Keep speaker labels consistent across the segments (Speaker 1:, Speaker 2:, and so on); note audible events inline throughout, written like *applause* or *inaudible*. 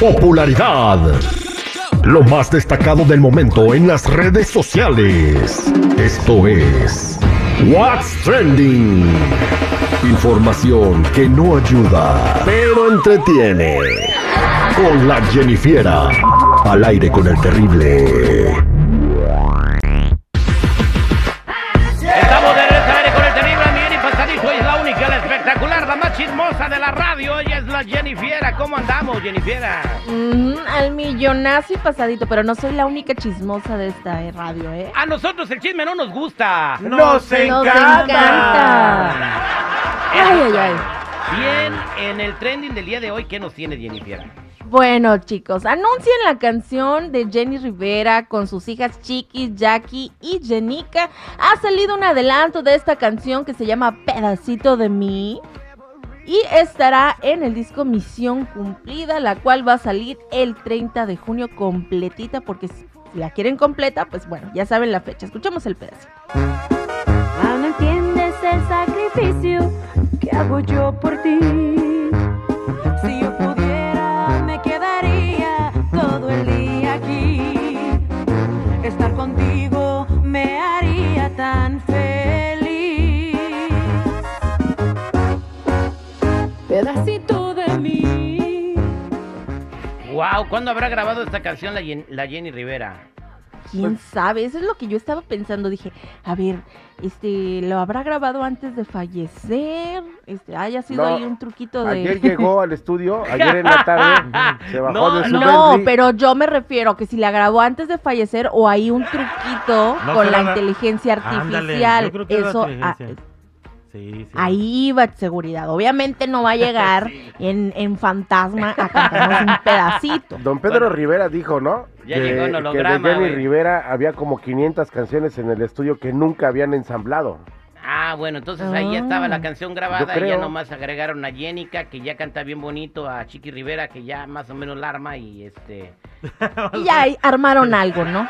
Speaker 1: Popularidad. Lo más destacado del momento en las redes sociales. Esto es What's Trending. Información que no ayuda, pero entretiene. Con la Jennifiera. Al aire con el terrible.
Speaker 2: Estamos de regreso al aire con el terrible Miguel y Pasadito. Es la única, la espectacular, la más chismosa de la radio. Ella es la Jennifiera. ¿Cómo andamos, Jennifiera?
Speaker 3: Millonazo y pasadito, pero no soy la única chismosa de esta eh, radio, ¿eh?
Speaker 2: A nosotros el chisme no nos gusta.
Speaker 4: ¡Nos
Speaker 3: Nos
Speaker 4: encanta!
Speaker 3: encanta. Ay, ay, ay.
Speaker 2: Bien, en el trending del día de hoy, ¿qué nos tiene Jennifiera?
Speaker 3: Bueno, chicos, anuncian la canción de Jenny Rivera con sus hijas Chiquis, Jackie y Jenica. Ha salido un adelanto de esta canción que se llama Pedacito de mí. Y estará en el disco Misión Cumplida, la cual va a salir el 30 de junio completita, porque si la quieren completa, pues bueno, ya saben la fecha. Escuchemos el pedacito.
Speaker 5: Aún entiendes el sacrificio que hago yo por ti. Pedacito de mí.
Speaker 2: Wow, ¿cuándo habrá grabado esta canción la, Jen- la Jenny Rivera?
Speaker 3: ¿Quién sabe? Eso es lo que yo estaba pensando. Dije, a ver, este, ¿lo habrá grabado antes de fallecer? Este, haya sido
Speaker 4: No,
Speaker 3: ahí un truquito de...
Speaker 4: Ayer llegó al estudio, ayer en la tarde, *laughs* se bajó
Speaker 2: No,
Speaker 4: de su
Speaker 3: No,
Speaker 4: Bentley.
Speaker 3: pero yo me refiero que si la grabó antes de fallecer o hay un truquito
Speaker 6: No
Speaker 3: con la
Speaker 6: la-
Speaker 3: inteligencia
Speaker 6: Ándale,
Speaker 3: artificial.
Speaker 6: yo creo que es la
Speaker 3: Eso, ah,
Speaker 6: inteligencia. Sí, sí.
Speaker 3: ahí va seguridad. Obviamente no va a *laughs* llegar en, en fantasma a cantarnos un pedacito. *laughs*
Speaker 4: Don Pedro Rivera dijo, ¿no?
Speaker 2: Ya llegó en
Speaker 4: que de Jenny. Rivera había como 500 canciones en el estudio que nunca habían ensamblado.
Speaker 2: Ah, bueno, entonces ahí ya estaba la
Speaker 3: Ah.
Speaker 2: canción grabada y ya nomás agregaron a Jenica, que ya canta bien bonito, a Chiqui Rivera, que ya más o menos la arma y este... *laughs*
Speaker 3: Y ya ahí armaron algo, ¿no?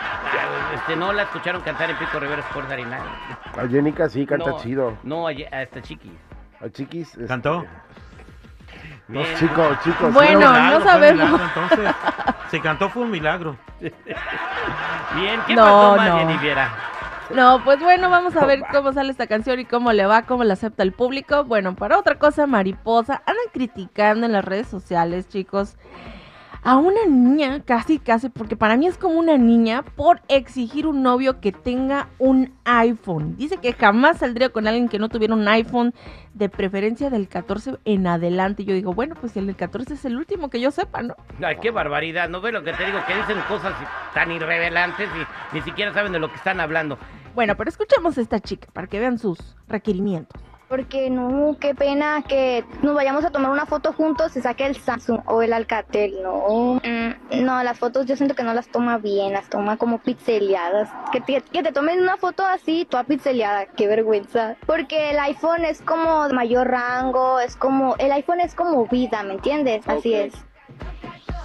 Speaker 2: Este no la escucharon cantar en Pico Rivera Sports Arena.
Speaker 4: A Jenica sí canta
Speaker 2: no,
Speaker 4: chido.
Speaker 2: No, a, esta Chiqui.
Speaker 4: A Chiquis. este,
Speaker 6: ¿Cantó?
Speaker 4: No,
Speaker 2: Bien.
Speaker 4: chicos, chicos.
Speaker 3: Bueno,
Speaker 6: un milagro,
Speaker 3: no sabemos.
Speaker 6: milagro, entonces, si cantó fue un milagro.
Speaker 2: Bien, ¿qué
Speaker 3: No,
Speaker 2: pasó más,
Speaker 3: no.
Speaker 2: Jenny Viera?
Speaker 3: No, pues bueno, vamos a ver cómo sale esta canción y cómo le va, cómo la acepta el público. Bueno, para otra cosa, mariposa, andan criticando en las redes sociales, chicos, a una niña, casi, casi, porque para mí es como una niña, por exigir un novio que tenga un iPhone. Dice que jamás saldría con alguien que no tuviera un iPhone, de preferencia del 14 en adelante. Yo digo, bueno, pues el del 14 es el último que yo sepa, ¿no?
Speaker 2: Ay, qué barbaridad, ¿no ves lo que te digo? Que dicen cosas tan irrevelantes y ni siquiera saben de lo que están hablando.
Speaker 3: Bueno, pero escuchemos a esta chica para que vean sus requerimientos.
Speaker 7: Porque no, qué pena que nos vayamos a tomar una foto juntos y saque el Samsung o el Alcatel, no. Mm, no, las fotos yo siento que no las toma bien, las toma como pixeleadas. Que te, que te tomen una foto así, toda pixeleada, qué vergüenza. Porque el iPhone es como de mayor rango, es como, el iPhone es como vida, ¿me entiendes? Así es.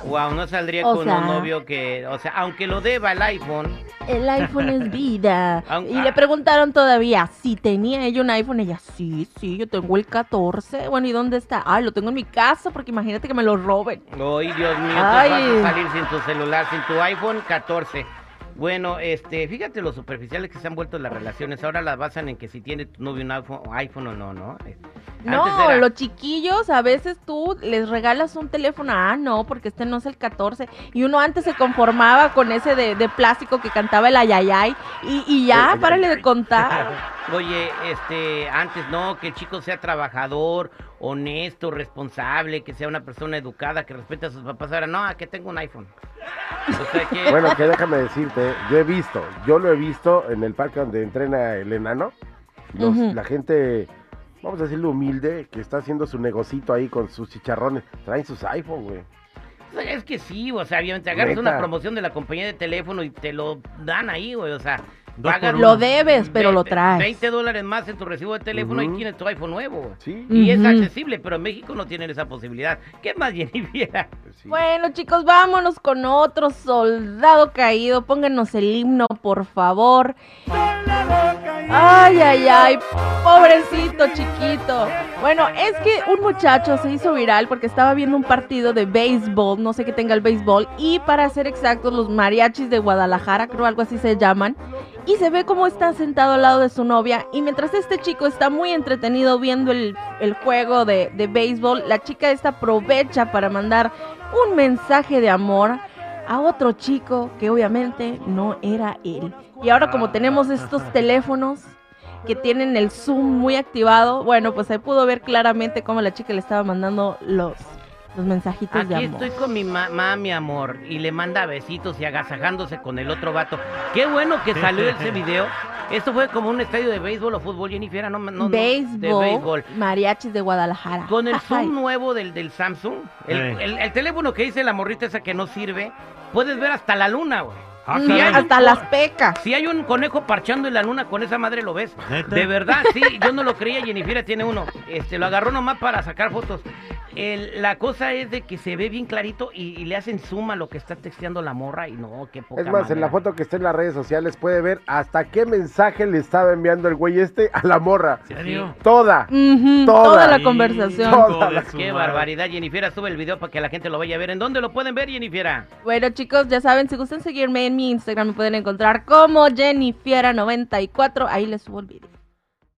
Speaker 2: Wow, no saldría
Speaker 3: O
Speaker 2: con
Speaker 3: sea-
Speaker 2: un novio que, o sea, aunque lo deba el iPhone,
Speaker 3: El iPhone es vida. *laughs* Y le preguntaron todavía si tenía ella un iPhone. Ella, sí, sí, yo tengo el 14. Bueno, ¿y dónde está? Ay, lo tengo en mi casa porque imagínate que me lo roben.
Speaker 2: Ay, Dios mío,
Speaker 3: Ay.
Speaker 2: tú vas a salir sin tu celular, sin tu iPhone 14. Bueno, este, fíjate lo superficiales que se han vuelto las relaciones. Ahora las basan en que si tiene tu novio un iPhone, iPhone o no, ¿no? Eh,
Speaker 3: No,
Speaker 2: era-
Speaker 3: los chiquillos a veces tú les regalas un teléfono. Ah, no, porque este no es el 14. Y uno antes se conformaba con ese de, de plástico que cantaba el ayayay. Y, y ya, párale de contar. *laughs*
Speaker 2: Oye, este, antes no, que el chico sea trabajador, honesto, responsable, que sea una persona educada, que respete a sus papás. Ahora no, que tengo un iPhone. Que,
Speaker 4: Bueno, que déjame decirte, yo he visto, yo lo he visto en el parque donde entrena el enano. Los-. La gente, vamos a decirlo humilde, que está haciendo su negocito ahí con sus chicharrones, traen sus iPhone, güey.
Speaker 2: es que sí, o sea, obviamente agarras
Speaker 4: Neta.
Speaker 2: una promoción de la compañía de teléfono y te lo dan ahí, güey, o sea, pagas
Speaker 3: Lo debes, pero lo
Speaker 2: 20
Speaker 3: traes.
Speaker 2: 20 dólares más en tu recibo de teléfono y tienes tu iPhone nuevo.
Speaker 4: Sí.
Speaker 2: Y es accesible, pero en México no tienen esa posibilidad. ¿Qué más, *laughs* Jenny Viera?
Speaker 4: pues sí.
Speaker 3: Bueno, chicos, vámonos con otro soldado caído. Pónganos el himno, por favor. Ay, ay, ay, pobrecito chiquito. Bueno, es que un muchacho se hizo viral porque estaba viendo un partido de béisbol, no sé qué tenga el béisbol, y para ser exactos, los mariachis de Guadalajara, creo algo así se llaman, y se ve cómo está sentado al lado de su novia, y mientras este chico está muy entretenido viendo el, el juego de, de béisbol, la chica esta aprovecha para mandar un mensaje de amor a otro chico que obviamente no era él. Y ahora como tenemos estos teléfonos que tienen el zoom muy activado, bueno, pues se pudo ver claramente cómo la chica le estaba mandando los, los mensajitos de
Speaker 2: Aquí
Speaker 3: amor.
Speaker 2: estoy con mi mamá, mi amor, y le manda besitos y agasajándose con el otro vato. Qué bueno que salió ese *laughs* video. Esto fue como un estadio de béisbol o fútbol, Jennifer, no, no, no,
Speaker 3: béisbol,
Speaker 2: de béisbol.
Speaker 3: mariachis de Guadalajara.
Speaker 2: Con el zoom nuevo del, del Samsung, el, el- el teléfono que dice la morrita esa que no sirve, puedes ver hasta la luna, güey.
Speaker 6: Ah,
Speaker 3: hasta las pecas.
Speaker 2: Si hay un conejo parchando en la luna, con esa madre lo ves.
Speaker 6: ¿Neta?
Speaker 2: De verdad, sí, yo no lo creía, Jennifer tiene uno. Este, lo agarró nomás para sacar fotos. El- la cosa es de que se ve bien clarito y, y le hacen suma lo que está texteando la morra y no, qué poca
Speaker 4: Es más, en la foto que está en las redes sociales puede ver hasta qué mensaje le estaba enviando el güey este a la morra.
Speaker 6: ¿En serio?
Speaker 4: Toda. Toda.
Speaker 3: toda la
Speaker 6: Sí,
Speaker 3: conversación.
Speaker 4: Toda la-
Speaker 2: Qué barbaridad, Jennifer, sube el video para que la gente lo vaya a ver. ¿En dónde lo pueden ver, Jennifer?
Speaker 3: Bueno, chicos, ya saben, si gustan seguirme en mi Instagram, me pueden encontrar como Jennifiera94. Ahí les subo el video.